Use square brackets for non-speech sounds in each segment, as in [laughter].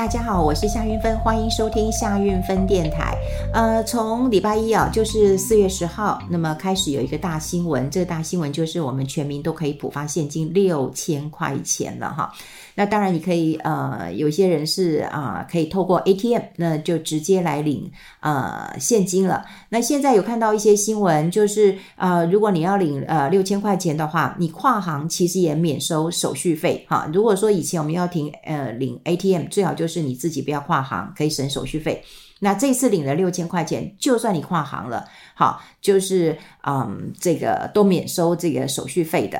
大家好，我是夏云芬，欢迎收听夏云芬电台。呃，从礼拜一啊，就是四月十号，那么开始有一个大新闻，这个大新闻就是我们全民都可以补发现金六千块钱了哈。那当然，你可以呃，有些人是啊、可以透过 ATM，那就直接来领呃现金了。那现在有看到一些新闻，就是呃，如果你要领呃六千块钱的话，你跨行其实也免收手续费哈。如果说以前我们要停呃领 ATM，最好就是你自己不要跨行，可以省手续费。那这次领了六千块钱，就算你跨行了，好，就是嗯，这个都免收这个手续费的。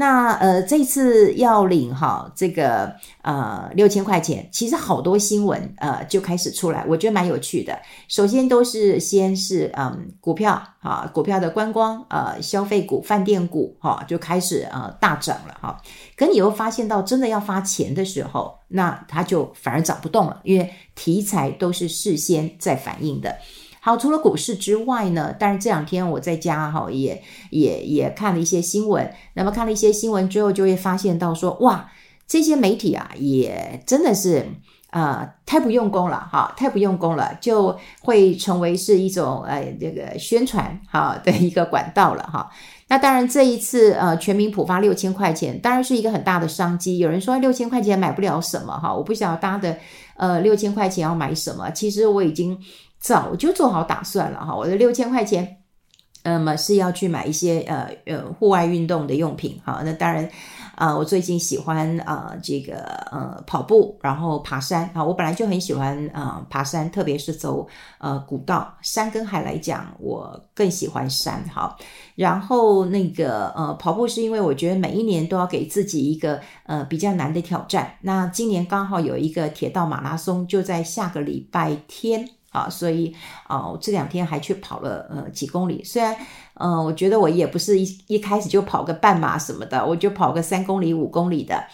那呃，这次要领哈这个呃六千块钱，其实好多新闻呃就开始出来，我觉得蛮有趣的。首先都是先是嗯股票啊，股票的观光呃消费股、饭店股哈就开始呃大涨了哈。可你又发现到真的要发钱的时候，那它就反而涨不动了，因为题材都是事先在反映的。好，除了股市之外呢，当然这两天我在家哈，也也也看了一些新闻。那么看了一些新闻之后，就会发现到说，哇，这些媒体啊，也真的是啊、呃，太不用功了哈，太不用功了，就会成为是一种呃这个宣传哈的一个管道了哈。那当然这一次呃全民普发六千块钱，当然是一个很大的商机。有人说六千块钱买不了什么哈，我不晓得大家的呃六千块钱要买什么。其实我已经。早就做好打算了哈，我的六千块钱，那么是要去买一些呃呃户外运动的用品哈。那当然，啊、呃，我最近喜欢啊、呃、这个呃跑步，然后爬山啊。我本来就很喜欢啊、呃、爬山，特别是走呃古道，山跟海来讲，我更喜欢山哈。然后那个呃跑步是因为我觉得每一年都要给自己一个呃比较难的挑战。那今年刚好有一个铁道马拉松，就在下个礼拜天。啊，所以啊，我这两天还去跑了呃几公里。虽然，嗯、我觉得我也不是一一开始就跑个半马什么的，我就跑个三公里、五公里的。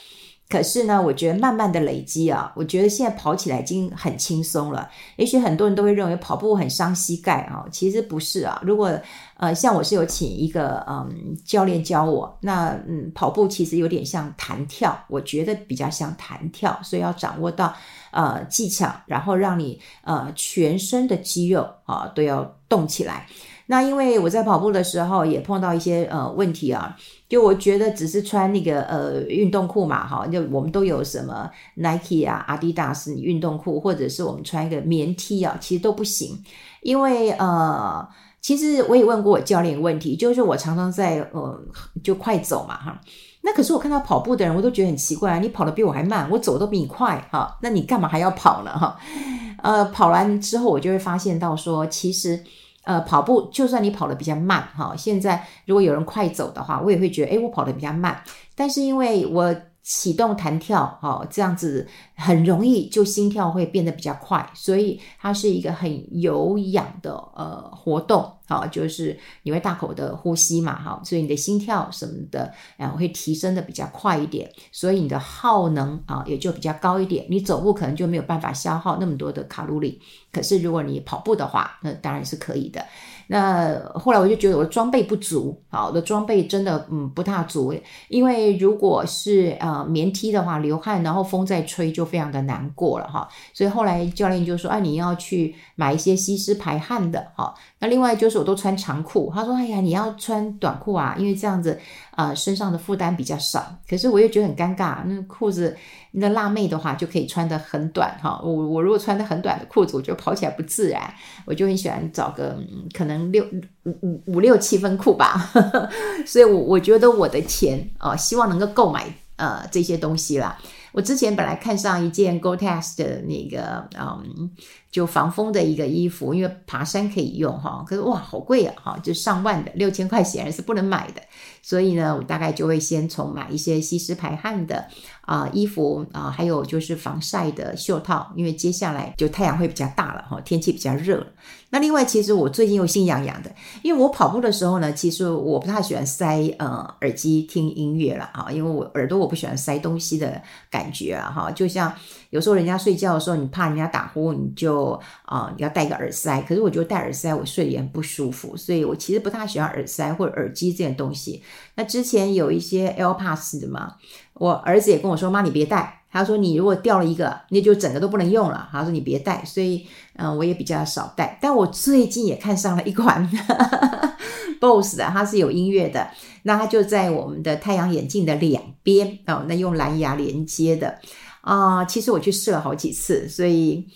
可是呢，我觉得慢慢的累积啊，我觉得现在跑起来已经很轻松了。也许很多人都会认为跑步很伤膝盖啊，其实不是啊。如果呃像我是有请一个嗯教练教我，那嗯跑步其实有点像弹跳，我觉得比较像弹跳，所以要掌握到呃技巧，然后让你呃全身的肌肉啊都要动起来。那因为我在跑步的时候也碰到一些呃问题啊，就我觉得只是穿那个呃运动裤嘛，哈，就我们都有什么 Nike 啊、Adidas 运动裤，或者是我们穿一个棉 T 啊，其实都不行。因为呃，其实我也问过我教练问题，就是我常常在呃就快走嘛，哈，那可是我看到跑步的人，我都觉得很奇怪，你跑得比我还慢，我走都比你快，哈，那你干嘛还要跑呢，哈？呃，跑完之后我就会发现到说，其实。呃，跑步就算你跑得比较慢，哈，现在如果有人快走的话，我也会觉得，诶，我跑得比较慢。但是因为我启动弹跳，哈，这样子很容易就心跳会变得比较快，所以它是一个很有氧的呃活动。好，就是你会大口的呼吸嘛，哈，所以你的心跳什么的，然后会提升的比较快一点，所以你的耗能啊也就比较高一点。你走路可能就没有办法消耗那么多的卡路里，可是如果你跑步的话，那当然是可以的。那后来我就觉得我的装备不足，好，我的装备真的嗯不大足，因为如果是呃棉 T 的话，流汗然后风在吹就非常的难过了哈。所以后来教练就说，哎，你要去买一些吸湿排汗的，哈。那另外就是我都穿长裤，他说：“哎呀，你要穿短裤啊，因为这样子啊、身上的负担比较少。”可是我又觉得很尴尬，那裤子那辣妹的话就可以穿得很短哈。我我如果穿的很短的裤子，我就跑起来不自然。我就很喜欢找个、可能六五五五六七分裤吧。[laughs] 所以我我觉得我的钱啊、希望能够购买呃这些东西啦。我之前本来看上一件 Gore-Tex 的那个嗯。就防风的一个衣服，因为爬山可以用哈，可是哇，好贵啊哈，就上万的六千块显然是不能买的，所以呢，我大概就会先从买一些吸湿排汗的啊、衣服啊、还有就是防晒的袖套，因为接下来就太阳会比较大了哈，天气比较热。那另外，其实我最近又心痒痒的，因为我跑步的时候呢，其实我不太喜欢塞呃耳机听音乐了啊，因为我耳朵我不喜欢塞东西的感觉啊哈，就像有时候人家睡觉的时候，你怕人家打呼，你就。后啊、要戴个耳塞。可是我觉得戴耳塞我睡也很不舒服，所以我其实不太喜欢耳塞或者耳机这件东西。那之前有一些 AirPods 的嘛，我儿子也跟我说：“妈，你别戴。”他说：“你如果掉了一个，那就整个都不能用了。”他说：“你别戴。”所以嗯、我也比较少戴。但我最近也看上了一款 [laughs] BOSS 的，它是有音乐的。那它就在我们的太阳眼镜的两边哦，那用蓝牙连接的。啊、其实我去试了好几次，所以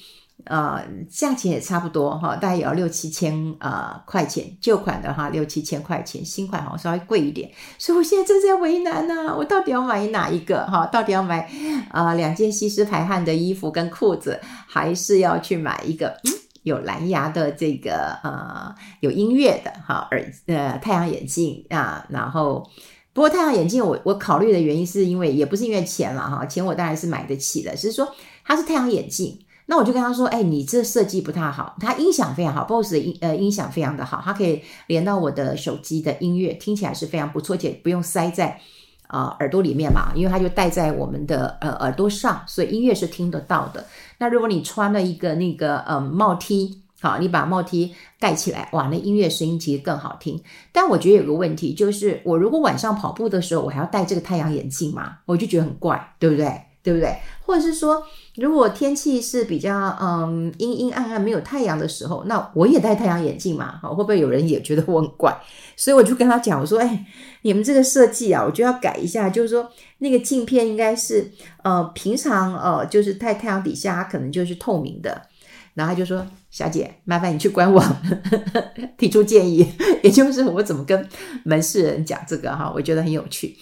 呃，价钱也差不多哈，大概也要六七千呃块钱。旧款的话六七千块钱，新款好像稍微贵一点。所以我现在正在为难呢、我到底要买哪一个哈？到底要买啊、两件吸湿排汗的衣服跟裤子，还是要去买一个嗯有蓝牙的这个呃有音乐的哈耳呃太阳眼镜啊，然后。不过太阳眼镜我，我我考虑的原因是因为也不是因为钱了哈，钱我当然是买得起的，只是说它是太阳眼镜，那我就跟他说，哎，你这设计不太好，它音响非常好，BOSS 的音呃音响非常的好，它可以连到我的手机的音乐，听起来是非常不错，且不用塞在啊、呃、耳朵里面嘛，因为它就戴在我们的呃耳朵上，所以音乐是听得到的。那如果你穿了一个那个呃帽 T。好，你把帽 T 盖起来，哇，那音乐声音其实更好听。但我觉得有个问题，就是我如果晚上跑步的时候，我还要戴这个太阳眼镜嘛，我就觉得很怪，对不对？对不对？或者是说，如果天气是比较嗯阴阴暗暗没有太阳的时候，那我也戴太阳眼镜嘛，好，会不会有人也觉得我很怪？所以我就跟他讲，我说，哎，你们这个设计啊，我就要改一下，就是说那个镜片应该是呃平常呃就是在太阳底下，可能就是透明的。然后他就说：“小姐，麻烦你去官网 [laughs] 提出建议，也就是我怎么跟门市人讲这个哈，我觉得很有趣。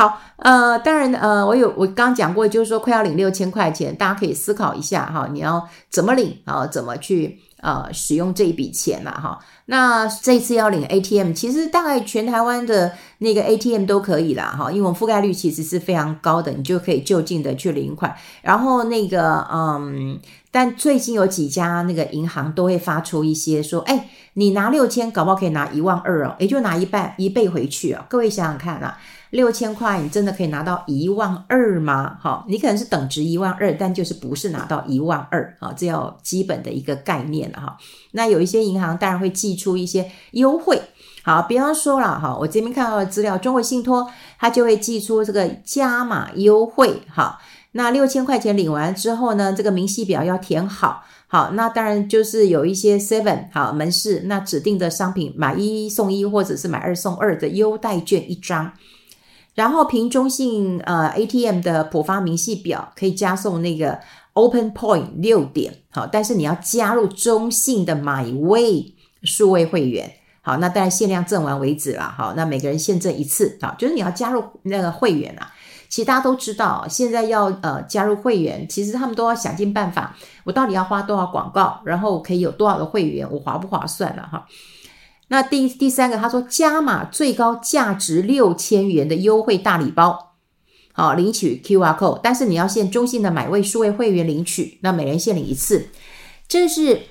好，呃，当然，呃，我有我刚讲过，就是说快要领六千块钱，大家可以思考一下哈，你要怎么领啊？怎么去呃使用这一笔钱了哈？那这次要领 ATM，其实大概全台湾的那个 ATM 都可以啦哈，因为我们覆盖率其实是非常高的，你就可以就近的去领款，然后那个嗯。”但最近有几家那个银行都会发出一些说，哎，你拿六千，搞不好可以拿一万二哦，也就拿一半一倍回去哦。各位想想看啊，六千块你真的可以拿到一万二吗？哈，你可能是等值一万二，但就是不是拿到一万二啊，这要基本的一个概念了哈。那有一些银行当然会寄出一些优惠，好，比方说了哈，我这边看到的资料，中国信托它就会寄出这个加码优惠哈。那六千块钱领完之后呢，这个明细表要填好，好，那当然就是有一些 seven 好门市那指定的商品买一送一或者是买二送二的优待券一张，然后凭中信呃 ATM 的普发明细表可以加送那个 Open Point 六点，好，但是你要加入中信的 MyWay 数位会员，好，那当然限量赠完为止了，好，那每个人限赠一次，好，就是你要加入那个会员啊。其实大家都知道，现在要呃加入会员，其实他们都要想尽办法，我到底要花多少广告，然后可以有多少的会员，我划不划算了哈？那第第三个，他说加码最高价值六千元的优惠大礼包，好，领取 QR code，但是你要限中信的买位数位会员领取，那每人限领一次，这是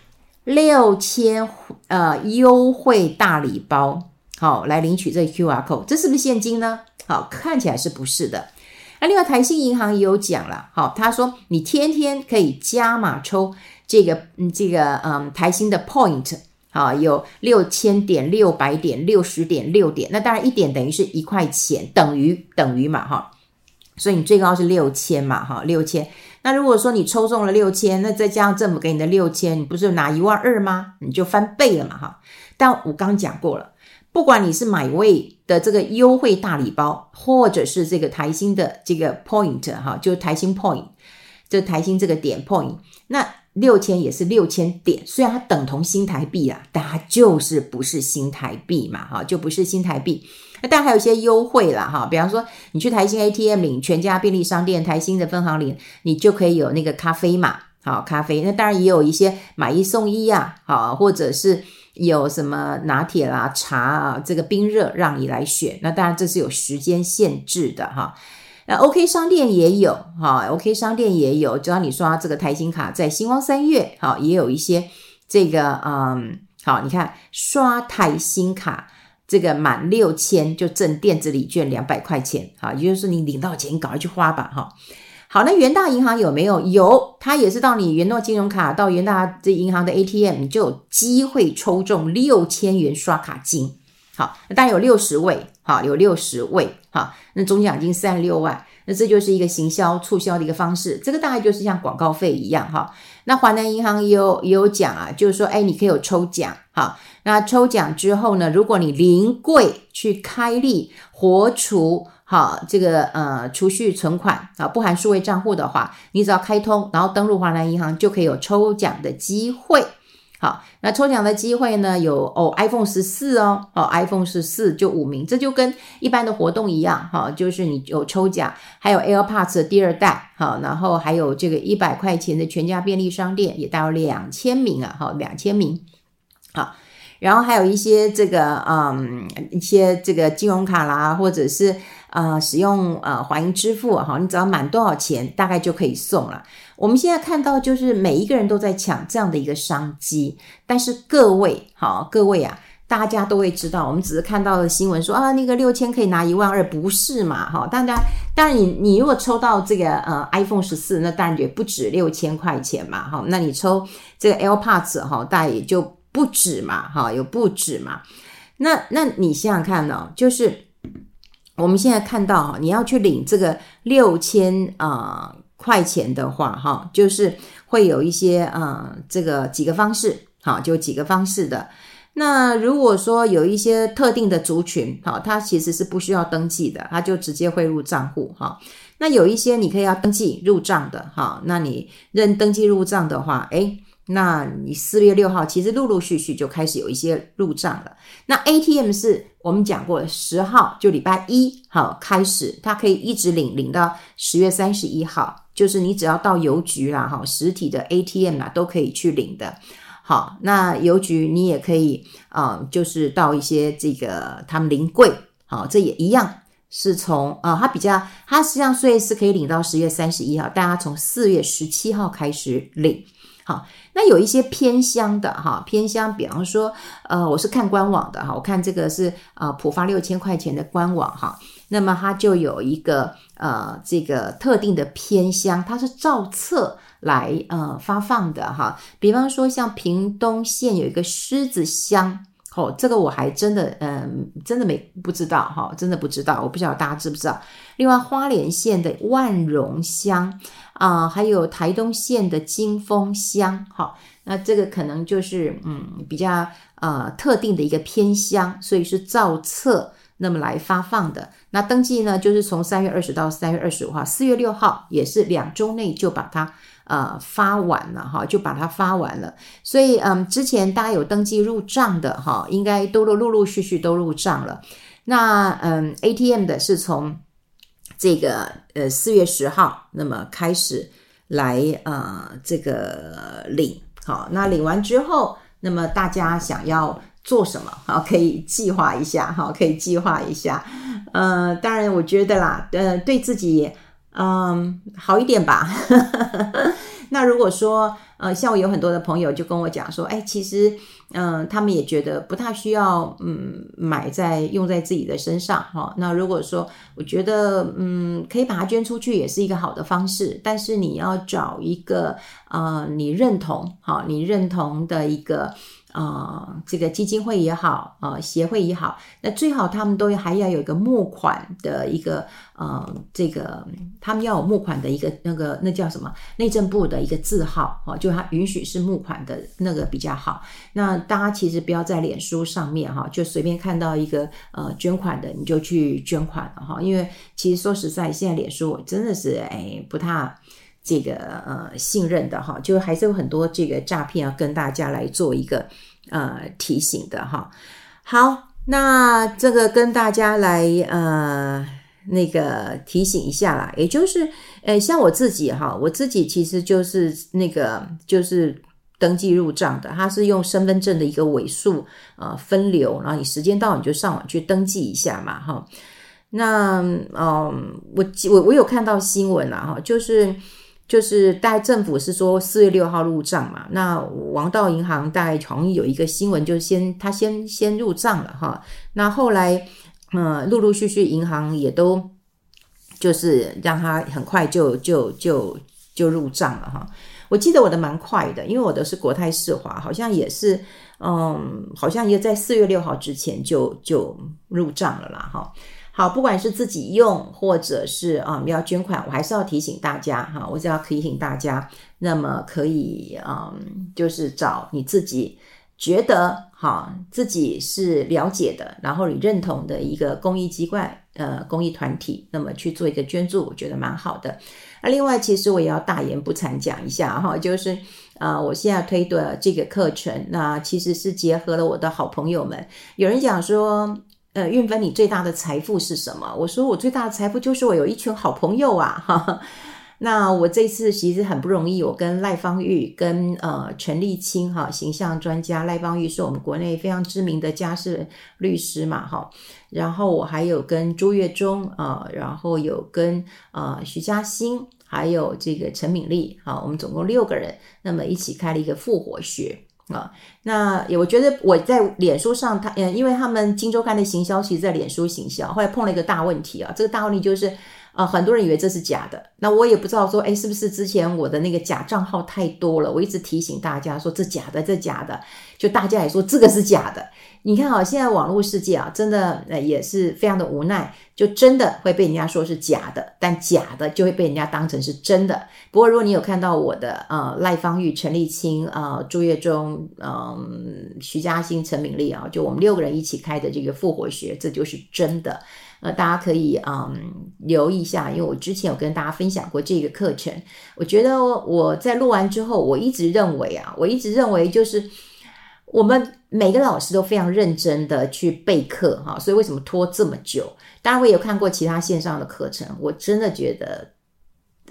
六千呃优惠大礼包，好，来领取这 QR code，这是不是现金呢？好，看起来是不是的？那另外台新银行也有讲了，好，他说你天天可以加码抽这个，嗯，这个，嗯，台新的 point，好，有六千点、六百点、六十点、六点，那当然一点等于是一块钱，等于等于嘛，哈，所以你最高是六千嘛，哈，六千。那如果说你抽中了六千，那再加上政府给你的六千，你不是拿一万二吗？你就翻倍了嘛，哈。但我刚讲过了。不管你是买位的这个优惠大礼包，或者是这个台新的这个 point 哈，就是台新 point，就台新这个点 point，那六千也是六千点，虽然它等同新台币啊，但它就是不是新台币嘛，哈，就不是新台币。那当然还有一些优惠啦，哈，比方说你去台新 ATM 领全家便利商店台新的分行领，你就可以有那个咖啡嘛，好，咖啡。那当然也有一些买一送一呀，好，或者是。有什么拿铁啦、茶啊，这个冰热让你来选。那当然这是有时间限制的哈。那 OK 商店也有哈，OK 商店也有，只要你刷这个台新卡，在星光三月哈也有一些这个嗯，好，你看刷台新卡这个满六千就赠电子礼券两百块钱，好，也就是你领到钱，你赶快去花吧哈。好，那元大银行有没有？有，它也是到你元诺金融卡到元大这银行的 ATM，你就有机会抽中六千元刷卡金。好，那大概有六十位，好，有六十位，好，那总奖金三十六万，那这就是一个行销促销的一个方式，这个大概就是像广告费一样，哈。那华南银行也有也有奖啊，就是说，哎，你可以有抽奖，哈。那抽奖之后呢，如果你临柜去开立活储，好，这个呃储蓄存款啊，不含数位账户的话，你只要开通，然后登录华南银行，就可以有抽奖的机会。好，那抽奖的机会呢？有哦，iPhone 十四哦，哦，iPhone 十四就五名，这就跟一般的活动一样，哈、就是你有抽奖，还有 AirPods 第二代，好、然后还有这个一百块钱的全家便利商店也带有两千名啊，好、哦，两千名，好，然后还有一些这个嗯，一些这个金融卡啦，或者是。呃，使用呃华银支付哈，你只要满多少钱，大概就可以送了。我们现在看到就是每一个人都在抢这样的一个商机，但是各位好，各位啊，大家都会知道，我们只是看到的新闻说啊，那个六千可以拿一万二，不是嘛？哈，大家当然你你如果抽到这个呃 iPhone 十四，那当然也不止六千块钱嘛，哈，那你抽这个 AirPods 哈，大概也就不止嘛，哈，有不止嘛。那那你想想看呢，就是。我们现在看到哈，你要去领这个六千啊块钱的话哈，就是会有一些啊这个几个方式，好，就几个方式的。那如果说有一些特定的族群，好，它其实是不需要登记的，它就直接汇入账户哈。那有一些你可以要登记入账的哈，那你认登记入账的话，诶那你四月六号其实陆陆续续就开始有一些入账了。那 ATM 是我们讲过，十号就礼拜一好开始，它可以一直领领到十月三十一号，就是你只要到邮局啦哈，实体的 ATM 啦都可以去领的。好，那邮局你也可以啊、就是到一些这个他们临柜，好，这也一样是从啊、呃，它比较它实际上虽然是可以领到十月三十一号，但它从四月十七号开始领。好，那有一些偏乡的哈，偏乡，比方说，呃，我是看官网的哈，我看这个是呃浦发六千块钱的官网哈，那么它就有一个呃这个特定的偏乡，它是照册来呃发放的哈，比方说像屏东县有一个狮子乡。哦，这个我还真的，嗯，真的没不知道哈，真的不知道，我不晓得大家知不知道。另外，花莲县的万荣乡啊，还有台东县的金峰乡，好，那这个可能就是嗯比较呃特定的一个偏乡，所以是照册那么来发放的。那登记呢，就是从三月二十到三月二十五号，四月六号也是两周内就把它。呃，发完了哈，就把它发完了。所以，嗯，之前大家有登记入账的哈，应该都陆陆陆续续都入账了。那，嗯，ATM 的是从这个呃四月十号那么开始来呃这个领。好，那领完之后，那么大家想要做什么？好，可以计划一下哈，可以计划一下。呃，当然，我觉得啦，呃，对自己。嗯，好一点吧。那如果说，呃，像我有很多的朋友就跟我讲说，哎，其实，嗯、他们也觉得不太需要，嗯，买在用在自己的身上，哈、那如果说，我觉得，嗯，可以把它捐出去，也是一个好的方式。但是你要找一个，呃，你认同，好、你认同的一个。啊、呃，这个基金会也好，啊、呃，协会也好，那最好他们都还要有一个募款的一个，呃，这个他们要有募款的一个那个那叫什么？内政部的一个字号，哦，就他允许是募款的那个比较好。那大家其实不要在脸书上面哈，就随便看到一个呃捐款的你就去捐款了哈，因为其实说实在，现在脸书真的是哎不太。这个呃信任的哈，就还是有很多这个诈骗要跟大家来做一个呃提醒的哈。好，那这个跟大家来呃那个提醒一下啦，也就是呃像我自己哈，我自己其实就是那个就是登记入账的，它是用身份证的一个尾数呃分流，然后你时间到你就上网去登记一下嘛哈。那嗯、我我我有看到新闻啦哈，就是。就是大概政府是说四月六号入账嘛，那王道银行大概好像有一个新闻，就是先他先先入账了哈，那后来嗯陆陆续续银行也都就是让他很快就就就就入账了哈。我记得我的蛮快的，因为我的是国泰世华，好像也是，嗯，好像也在四月六号之前就就入账了啦哈。好，不管是自己用或者是啊、嗯、要捐款，我还是要提醒大家哈，我只要提醒大家，那么可以嗯，就是找你自己觉得哈，自己是了解的，然后你认同的一个公益机关呃公益团体，那么去做一个捐助，我觉得蛮好的。那另外，其实我也要大言不惭讲一下哈，就是啊、我现在推的这个课程，那其实是结合了我的好朋友们。有人讲说，呃，运芬，你最大的财富是什么？我说，我最大的财富就是我有一群好朋友啊，哈。那我这次其实很不容易，我跟赖芳玉、跟呃陈立青哈形象专家，赖芳玉是我们国内非常知名的家事律师嘛哈，然后我还有跟朱月忠啊、然后有跟呃徐嘉欣，还有这个陈敏丽啊，我们总共六个人，那么一起开了一个复活学啊。那我觉得我在脸书上，他嗯，因为他们金周刊的行销其实在脸书行销，后来碰了一个大问题啊，这个大问题就是。啊、很多人以为这是假的，那我也不知道说，哎，是不是之前我的那个假账号太多了？我一直提醒大家说这假的，这假的，就大家也说这个是假的。你看啊，现在网络世界啊，真的呃也是非常的无奈，就真的会被人家说是假的，但假的就会被人家当成是真的。不过如果你有看到我的呃赖芳玉、陈立青、呃朱月忠、嗯、徐嘉欣、陈敏丽啊，就我们六个人一起开的这个复活学，这就是真的。呃，大家可以嗯留意一下，因为我之前有跟大家分享过这个课程。我觉得我在录完之后，我一直认为啊，我一直认为就是我们每个老师都非常认真的去备课哈，所以为什么拖这么久？当然我有看过其他线上的课程，我真的觉得。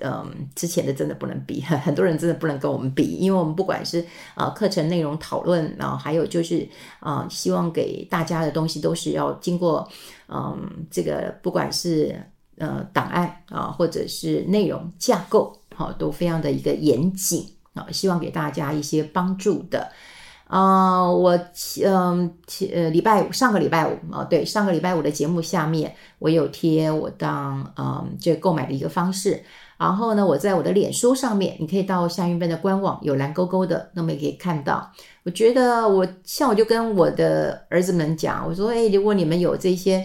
嗯，之前的真的不能比，很多人真的不能跟我们比，因为我们不管是啊、呃、课程内容讨论，然后还有就是啊、希望给大家的东西都是要经过嗯这个不管是呃档案啊、或者是内容架构，好、都非常的一个严谨啊、希望给大家一些帮助的。啊、我嗯呃礼拜五上个礼拜五啊、对上个礼拜五的节目下面我有贴我当嗯这购买的一个方式。然后呢，我在我的脸书上面，你可以到夏韵芬的官网，有蓝勾勾的，那么也可以看到。我觉得我像我就跟我的儿子们讲，我说，哎，如果你们有这些，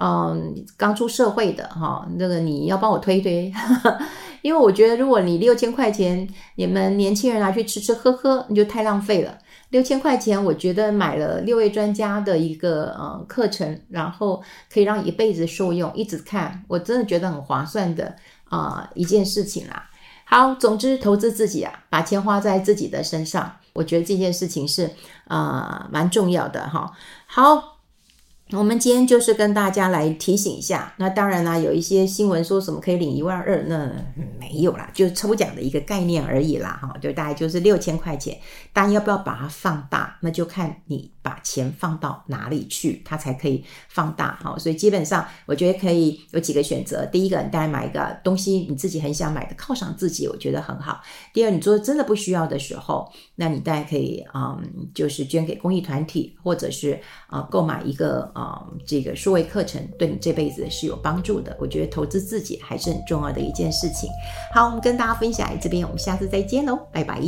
嗯，刚出社会的哈，那个你要帮我推推，因为我觉得如果你六千块钱，你们年轻人拿去吃吃喝喝，你就太浪费了。六千块钱，我觉得买了六位专家的一个呃课程，然后可以让一辈子受用，一直看，我真的觉得很划算的。啊、一件事情啦。好，总之投资自己啊，把钱花在自己的身上，我觉得这件事情是啊、呃、蛮重要的哈。好。我们今天就是跟大家来提醒一下，那当然啦，有一些新闻说什么可以领一万二，那没有啦，就是抽奖的一个概念而已啦，哈，就大概就是六千块钱，大家要不要把它放大，那就看你把钱放到哪里去，它才可以放大，哈，所以基本上我觉得可以有几个选择，第一个，你当然买一个东西你自己很想买的，犒赏自己，我觉得很好。第二，你做真的不需要的时候，那你当然可以，嗯，就是捐给公益团体，或者是啊、呃，购买一个。啊、嗯，这个数位课程对你这辈子是有帮助的。我觉得投资自己还是很重要的一件事情。好，我们跟大家分享这边，我们下次再见喽，拜拜。